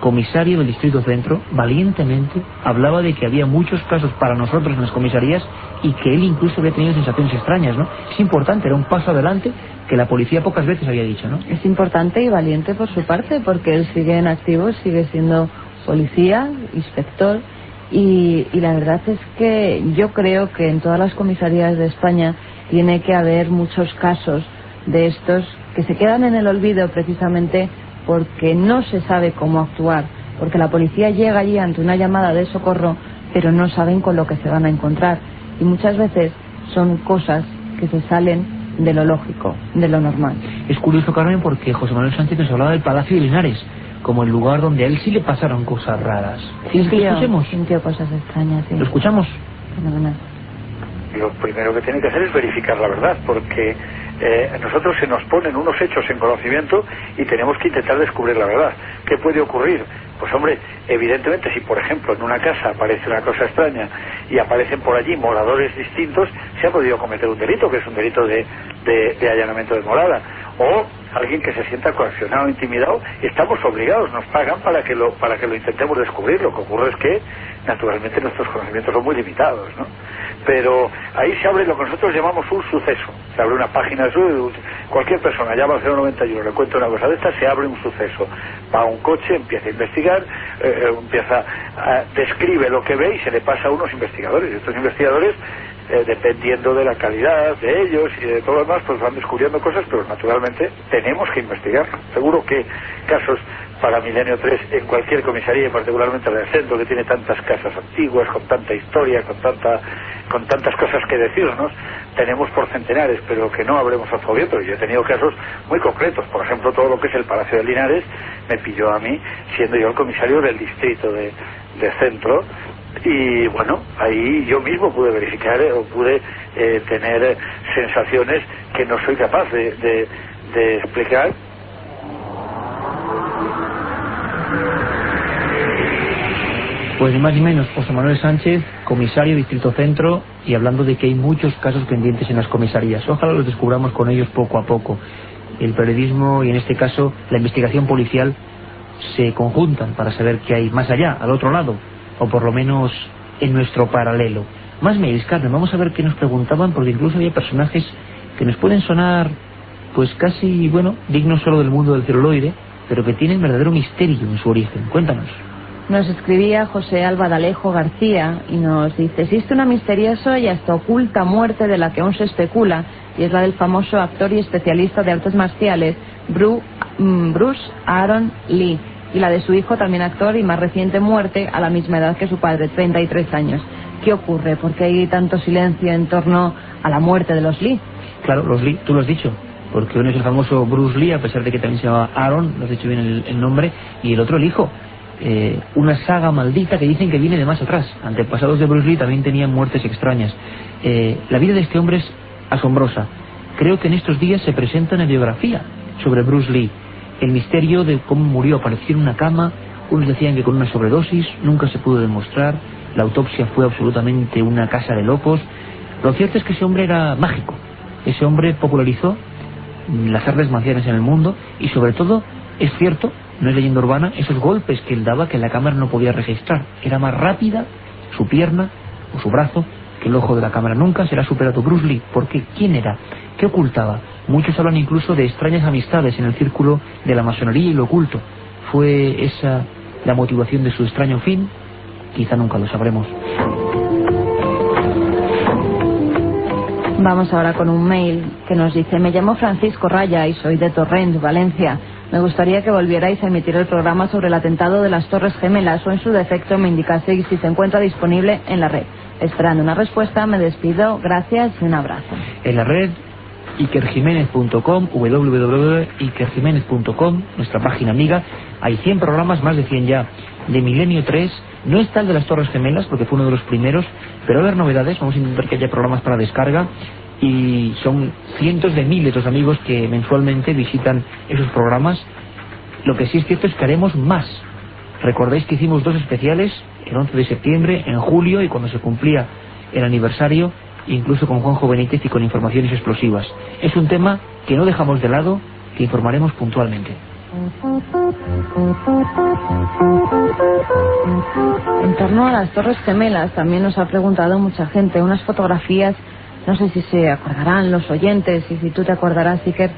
comisario del Distrito Centro, valientemente hablaba de que había muchos casos para nosotros en las comisarías y que él incluso había tenido sensaciones extrañas, ¿no? Es importante, era un paso adelante que la policía pocas veces había dicho, ¿no? Es importante y valiente por su parte, porque él sigue en activo, sigue siendo policía, inspector, y, y la verdad es que yo creo que en todas las comisarías de España tiene que haber muchos casos de estos que se quedan en el olvido precisamente porque no se sabe cómo actuar, porque la policía llega allí ante una llamada de socorro, pero no saben con lo que se van a encontrar. Y muchas veces son cosas que se salen de lo lógico, de lo normal. Es curioso, Carmen, porque José Manuel Sánchez nos hablaba del Palacio de Linares, como el lugar donde a él sí le pasaron cosas raras. ¿Quieres que lo Sintió, escuchemos? sintió cosas extrañas, sí. ¿Lo escuchamos? Fenomenal. lo primero que tiene que hacer es verificar la verdad, porque eh, a nosotros se nos ponen unos hechos en conocimiento y tenemos que intentar descubrir la verdad. ¿Qué puede ocurrir? Pues hombre, evidentemente si por ejemplo en una casa aparece una cosa extraña y aparecen por allí moradores distintos, se ha podido cometer un delito, que es un delito de, de, de allanamiento de morada. O alguien que se sienta coaccionado intimidado, estamos obligados, nos pagan para que lo, para que lo intentemos descubrir. Lo que ocurre es que, naturalmente, nuestros conocimientos son muy limitados, ¿no? Pero ahí se abre lo que nosotros llamamos un suceso. Se abre una página, cualquier persona llama al 091, le cuenta una cosa de esta, se abre un suceso. Va a un coche, empieza a investigar, eh, empieza a, describe lo que ve y se le pasa a unos investigadores. Estos investigadores eh, dependiendo de la calidad de ellos y de todo lo demás, pues van descubriendo cosas, pero naturalmente tenemos que investigar. Seguro que casos para Milenio 3 en cualquier comisaría, y particularmente en el centro, que tiene tantas casas antiguas, con tanta historia, con tanta con tantas cosas que decirnos, tenemos por centenares, pero que no habremos absorbido. Yo he tenido casos muy concretos, por ejemplo, todo lo que es el Palacio de Linares me pilló a mí, siendo yo el comisario del distrito de, de centro, y bueno, ahí yo mismo pude verificar eh, o pude eh, tener sensaciones que no soy capaz de, de, explicar. Pues ni más ni menos, José Manuel Sánchez, comisario Distrito Centro, y hablando de que hay muchos casos pendientes en las comisarías. Ojalá los descubramos con ellos poco a poco. El periodismo y en este caso la investigación policial se conjuntan para saber qué hay más allá, al otro lado, o por lo menos en nuestro paralelo. Más mails, Carmen, vamos a ver qué nos preguntaban, porque incluso había personajes que nos pueden sonar, pues casi, bueno, dignos solo del mundo del celuloide, pero que tienen verdadero misterio en su origen. Cuéntanos. Nos escribía José Alba D'Alejo García y nos dice, existe una misteriosa y hasta oculta muerte de la que aún se especula, y es la del famoso actor y especialista de artes marciales, mm, Bruce Aaron Lee, y la de su hijo, también actor y más reciente muerte, a la misma edad que su padre, 33 años. ¿Qué ocurre? ¿Por qué hay tanto silencio en torno a la muerte de los Lee? Claro, los Lee, tú lo has dicho, porque uno es el famoso Bruce Lee, a pesar de que también se llama Aaron, lo has dicho bien el, el nombre, y el otro el hijo. Eh, una saga maldita que dicen que viene de más atrás. Antepasados de Bruce Lee también tenían muertes extrañas. Eh, la vida de este hombre es asombrosa. Creo que en estos días se presenta una biografía sobre Bruce Lee. El misterio de cómo murió apareció en una cama. Unos decían que con una sobredosis, nunca se pudo demostrar. La autopsia fue absolutamente una casa de locos. Lo cierto es que ese hombre era mágico. Ese hombre popularizó las artes marciales en el mundo y sobre todo es cierto no es leyenda urbana, esos golpes que él daba que la cámara no podía registrar. Era más rápida su pierna o su brazo que el ojo de la cámara. Nunca será superado Bruce Lee. ¿Por qué? ¿Quién era? ¿Qué ocultaba? Muchos hablan incluso de extrañas amistades en el círculo de la masonería y lo oculto. ¿Fue esa la motivación de su extraño fin? Quizá nunca lo sabremos. Vamos ahora con un mail que nos dice, me llamo Francisco Raya y soy de Torrent, Valencia. Me gustaría que volvierais a emitir el programa sobre el atentado de las Torres Gemelas o en su defecto me indicaseis si se encuentra disponible en la red. Esperando una respuesta, me despido. Gracias y un abrazo. En la red ikerjiménez.com, www.ikerjiménez.com, nuestra página amiga. Hay 100 programas, más de 100 ya, de Milenio 3. No está el de las Torres Gemelas, porque fue uno de los primeros, pero va a haber novedades. Vamos a intentar que haya programas para descarga y son cientos de miles los amigos que mensualmente visitan esos programas. Lo que sí es cierto es que haremos más. Recordáis que hicimos dos especiales, el 11 de septiembre, en julio y cuando se cumplía el aniversario, incluso con Juanjo Benítez y con informaciones explosivas. Es un tema que no dejamos de lado, que informaremos puntualmente. En torno a las Torres Gemelas también nos ha preguntado mucha gente unas fotografías no sé si se acordarán los oyentes y si tú te acordarás, que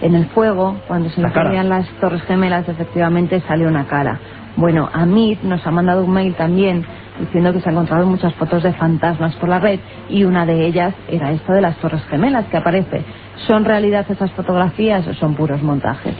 en el fuego, cuando se encendían las torres gemelas, efectivamente salió una cara. Bueno, Amit nos ha mandado un mail también diciendo que se han encontrado muchas fotos de fantasmas por la red y una de ellas era esta de las torres gemelas que aparece. ¿Son realidad esas fotografías o son puros montajes?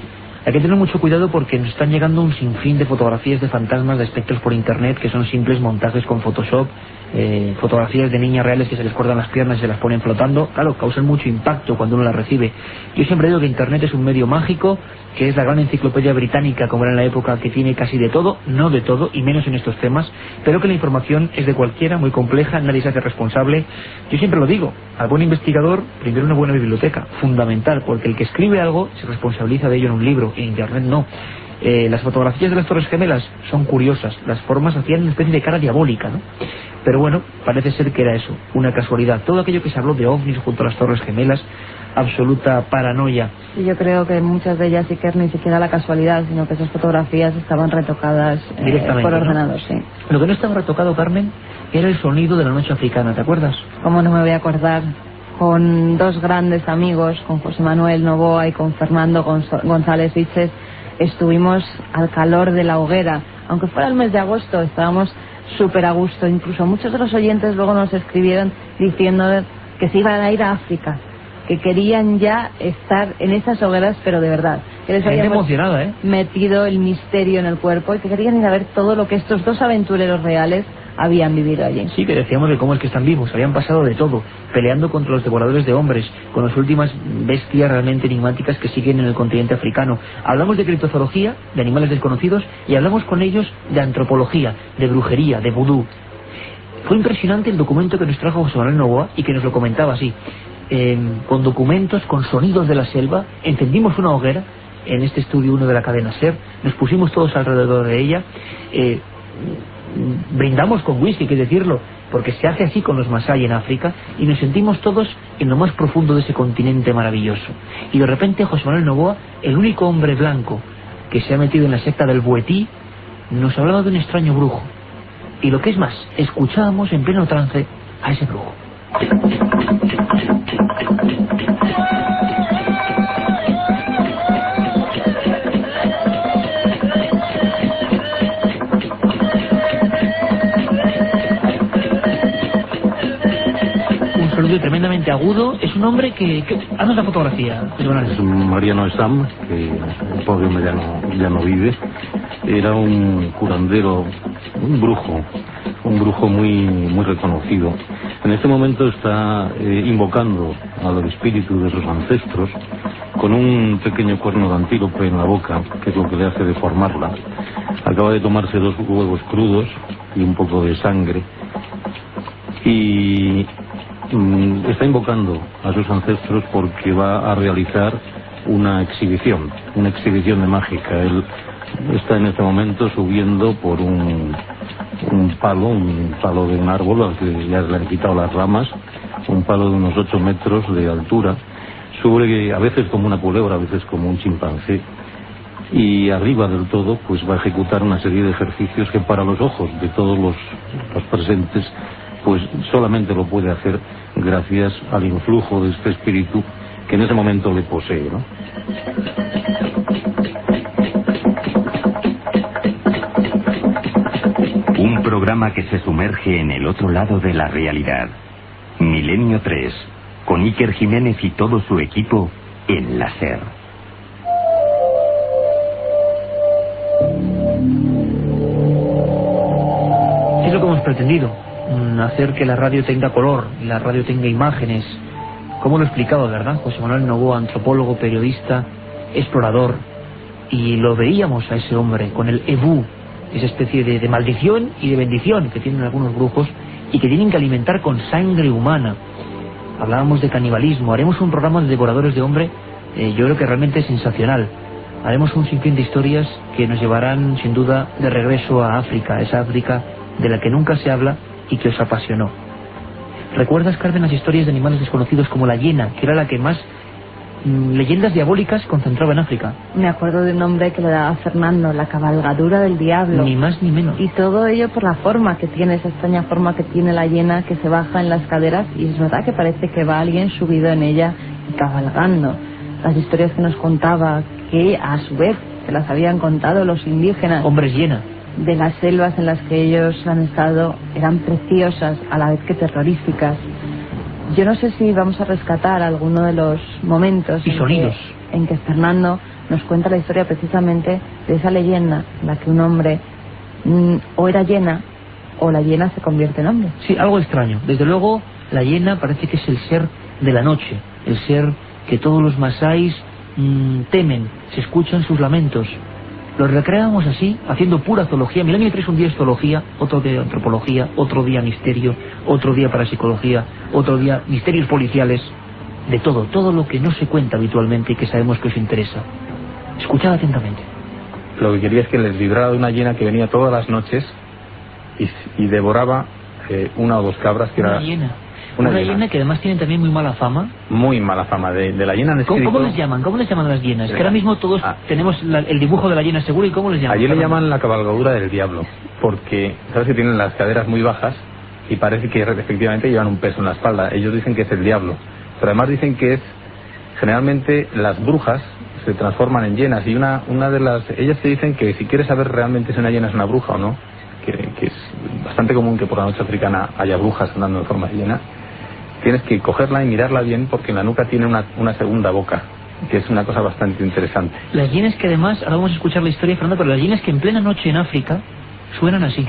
Hay que tener mucho cuidado porque nos están llegando un sinfín de fotografías de fantasmas, de espectros por internet que son simples montajes con Photoshop eh, fotografías de niñas reales que se les cortan las piernas y se las ponen flotando, claro, causan mucho impacto cuando uno las recibe. Yo siempre digo que Internet es un medio mágico, que es la gran enciclopedia británica como era en la época, que tiene casi de todo, no de todo, y menos en estos temas, pero que la información es de cualquiera, muy compleja, nadie se hace responsable. Yo siempre lo digo, al buen investigador, primero una buena biblioteca, fundamental, porque el que escribe algo se responsabiliza de ello en un libro, en Internet no. Eh, las fotografías de las Torres Gemelas son curiosas, las formas hacían una especie de cara diabólica, ¿no? Pero bueno, parece ser que era eso, una casualidad. Todo aquello que se habló de ovnis junto a las Torres Gemelas, absoluta paranoia. Y yo creo que muchas de ellas sí que ni siquiera la casualidad, sino que esas fotografías estaban retocadas eh, Directamente, por ¿no? ordenador, sí. Lo que no estaba retocado, Carmen, era el sonido de la noche africana, ¿te acuerdas? ¿Cómo no me voy a acordar? Con dos grandes amigos, con José Manuel Novoa y con Fernando González Viches, estuvimos al calor de la hoguera. Aunque fuera el mes de agosto, estábamos súper a gusto. Incluso muchos de los oyentes luego nos escribieron diciendo que se iban a ir a África, que querían ya estar en esas hogueras, pero de verdad. Que les habíamos ¿eh? metido el misterio en el cuerpo y que querían ir a ver todo lo que estos dos aventureros reales habían vivido allí. Sí, que decíamos de cómo es que están vivos, habían pasado de todo, peleando contra los devoradores de hombres, con las últimas bestias realmente enigmáticas que siguen en el continente africano. Hablamos de criptozoología, de animales desconocidos, y hablamos con ellos de antropología, de brujería, de vudú. Fue impresionante el documento que nos trajo José Manuel Novoa y que nos lo comentaba así. Eh, con documentos, con sonidos de la selva, encendimos una hoguera en este estudio 1 de la cadena SER, nos pusimos todos alrededor de ella, eh, brindamos con whisky, hay que decirlo, porque se hace así con los Masai en África, y nos sentimos todos en lo más profundo de ese continente maravilloso. Y de repente José Manuel Novoa, el único hombre blanco que se ha metido en la secta del Buetí, nos hablaba de un extraño brujo. Y lo que es más, escuchábamos en pleno trance a ese brujo. Tremendamente agudo. Es un hombre que... que... Haznos la fotografía. Es un Mariano Esam, que el pobre hombre ya no, ya no vive. Era un curandero, un brujo, un brujo muy, muy reconocido. En este momento está eh, invocando al espíritu de sus ancestros con un pequeño cuerno de antílope en la boca, que es lo que le hace deformarla. Acaba de tomarse dos huevos crudos y un poco de sangre. Y está invocando a sus ancestros porque va a realizar una exhibición, una exhibición de mágica. Él está en este momento subiendo por un, un palo, un palo de un árbol al que ya le han quitado las ramas, un palo de unos 8 metros de altura, sube a veces como una culebra, a veces como un chimpancé. Y arriba del todo, pues va a ejecutar una serie de ejercicios que para los ojos de todos los, los presentes, pues solamente lo puede hacer gracias al influjo de este espíritu que en ese momento le posee, ¿no? Un programa que se sumerge en el otro lado de la realidad. Milenio 3, con Iker Jiménez y todo su equipo en la SER. Es lo que hemos pretendido, hacer que la radio tenga color, la radio tenga imágenes. Como lo he explicado, verdad? José Manuel Novoa, antropólogo, periodista, explorador. Y lo veíamos a ese hombre con el ebú, esa especie de, de maldición y de bendición que tienen algunos brujos y que tienen que alimentar con sangre humana. Hablábamos de canibalismo, haremos un programa de devoradores de hombre, eh, yo creo que realmente sensacional. Haremos un sinfín de historias que nos llevarán sin duda de regreso a África, esa África de la que nunca se habla y que os apasionó. ¿Recuerdas, Carmen, las historias de animales desconocidos como la hiena, que era la que más mm, leyendas diabólicas concentraba en África? Me acuerdo de un nombre que le daba Fernando, la cabalgadura del diablo. Ni más ni menos. Y todo ello por la forma que tiene, esa extraña forma que tiene la hiena que se baja en las caderas y es verdad que parece que va alguien subido en ella y cabalgando. Las historias que nos contaba, que a su vez se las habían contado los indígenas. Hombres hiena. De las selvas en las que ellos han estado eran preciosas a la vez que terroríficas. Yo no sé si vamos a rescatar alguno de los momentos Y en sonidos. que, en que Fernando nos cuenta la historia precisamente de esa leyenda en la que un hombre mm, o era llena o la hiena se convierte en hombre. Sí, algo extraño. Desde luego, la hiena parece que es el ser de la noche, el ser que todos los masáis mm, temen, se escuchan sus lamentos. Los recreamos así, haciendo pura zoología. Milenio 3 un día es zoología, otro día antropología, otro día misterio, otro día parapsicología, otro día misterios policiales, de todo, todo lo que no se cuenta habitualmente y que sabemos que os interesa. Escuchad atentamente. Lo que quería es que les vibrara de una hiena que venía todas las noches y, y devoraba eh, una o dos cabras que Una era hiena. Una Una, hiena. hiena que además tiene también muy mala fama. muy mala fama de, de la hiena ¿Cómo, cómo les llaman? ¿Cómo les llaman las hienas? Que ahora mismo todos Ah. tenemos la- el dibujo de la hiena seguro y ¿cómo les llaman? Allí le llaman la cabalgadura del diablo, porque sabes que tienen las caderas muy bajas y parece que efectivamente llevan un peso en la espalda. Ellos dicen que es el diablo, pero además dicen que es generalmente las brujas se transforman en hienas y una una de las ellas te dicen que si quieres saber realmente si una hiena es una bruja o no, que, que es bastante común que por la noche africana haya brujas andando en forma de hiena, tienes que cogerla y mirarla bien porque en la nuca tiene una, una segunda boca, que es una cosa bastante interesante. Las hienas que además, ahora vamos a escuchar la historia, Fernando, pero las hienas que en plena noche en África suenan así.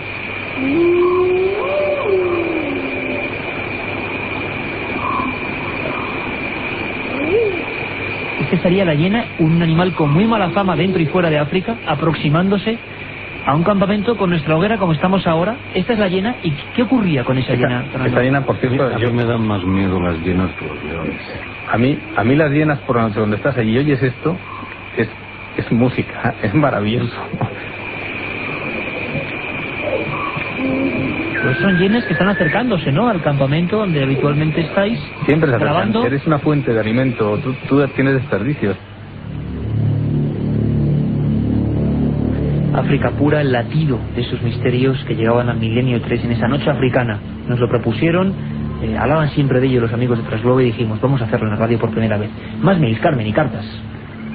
Este sería la hiena, un animal con muy mala fama dentro y fuera de África, aproximándose a un campamento con nuestra hoguera como estamos ahora. Esta es la hiena. ¿Y qué ocurría con esa hiena? Fernando? Esta hiena, por cierto, A mí yo me dan más miedo las hienas que los leones. A mí, a mí las hienas por la noche donde estás allí y oyes esto, es, es música, es maravilloso. Pues son hienas que están acercándose, ¿no? Al campamento donde habitualmente estáis. Siempre se acercan, grabando. eres una fuente de alimento, tú, tú tienes desperdicios. África pura, el latido de esos misterios que llegaban al milenio 3 en esa noche africana. Nos lo propusieron, eh, hablaban siempre de ello los amigos de Trasglobe y dijimos, vamos a hacerlo en la radio por primera vez. Más mails, Carmen, y cartas.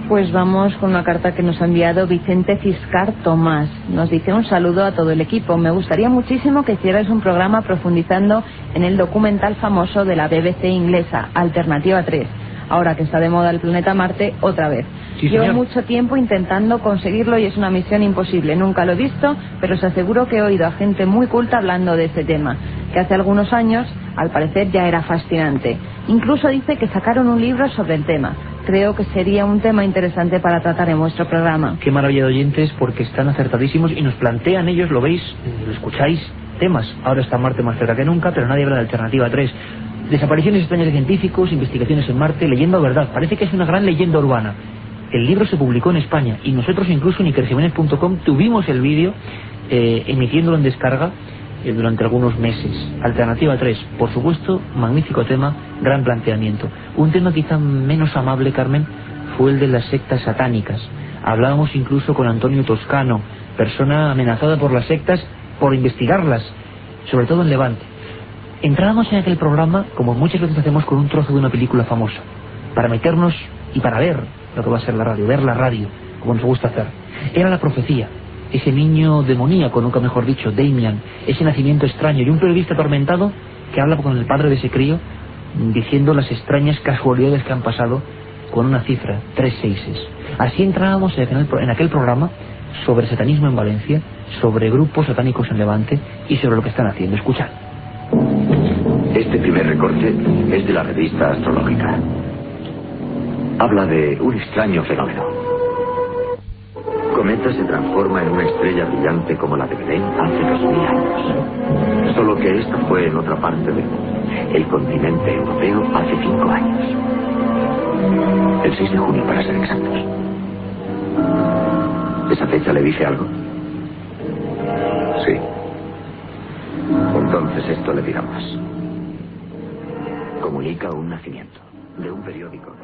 Pues vamos con una carta que nos ha enviado Vicente Fiscar Tomás. Nos dice un saludo a todo el equipo. Me gustaría muchísimo que hicierais un programa profundizando en el documental famoso de la BBC inglesa, Alternativa 3. Ahora que está de moda el planeta Marte, otra vez. Sí, Llevo mucho tiempo intentando conseguirlo y es una misión imposible. Nunca lo he visto, pero os aseguro que he oído a gente muy culta hablando de este tema, que hace algunos años, al parecer, ya era fascinante. Incluso dice que sacaron un libro sobre el tema. Creo que sería un tema interesante para tratar en vuestro programa. Qué maravilla de oyentes porque están acertadísimos y nos plantean ellos, lo veis, lo escucháis, temas. Ahora está Marte más cerca que nunca, pero nadie habla de Alternativa 3. Desapariciones extrañas de científicos, investigaciones en Marte, leyenda o verdad. Parece que es una gran leyenda urbana. El libro se publicó en España y nosotros incluso en ikerjiménez.com tuvimos el vídeo eh, emitiéndolo en descarga eh, durante algunos meses. Alternativa 3, por supuesto, magnífico tema, gran planteamiento. Un tema quizá menos amable, Carmen, fue el de las sectas satánicas. Hablábamos incluso con Antonio Toscano, persona amenazada por las sectas por investigarlas, sobre todo en Levante. Entrábamos en aquel programa, como muchas veces hacemos con un trozo de una película famosa, para meternos y para ver lo que va a ser la radio, ver la radio, como nos gusta hacer. Era la profecía, ese niño demoníaco, nunca mejor dicho, Damian, ese nacimiento extraño y un periodista atormentado que habla con el padre de ese crío diciendo las extrañas casualidades que han pasado con una cifra, tres seises. Así entrábamos en aquel, programa sobre satanismo en Valencia, sobre grupos satánicos en Levante y sobre lo que están haciendo. Escuchad. Este primer recorte es de la revista astrológica. Habla de un extraño fenómeno. Cometa se transforma en una estrella brillante como la de Belén hace dos mil años. Solo que esta fue en otra parte del mundo, el continente europeo, hace cinco años. El 6 de junio, para ser exactos. ¿Esa fecha le dice algo? Sí. Entonces esto le dirá más. Comunica un nacimiento de un periódico.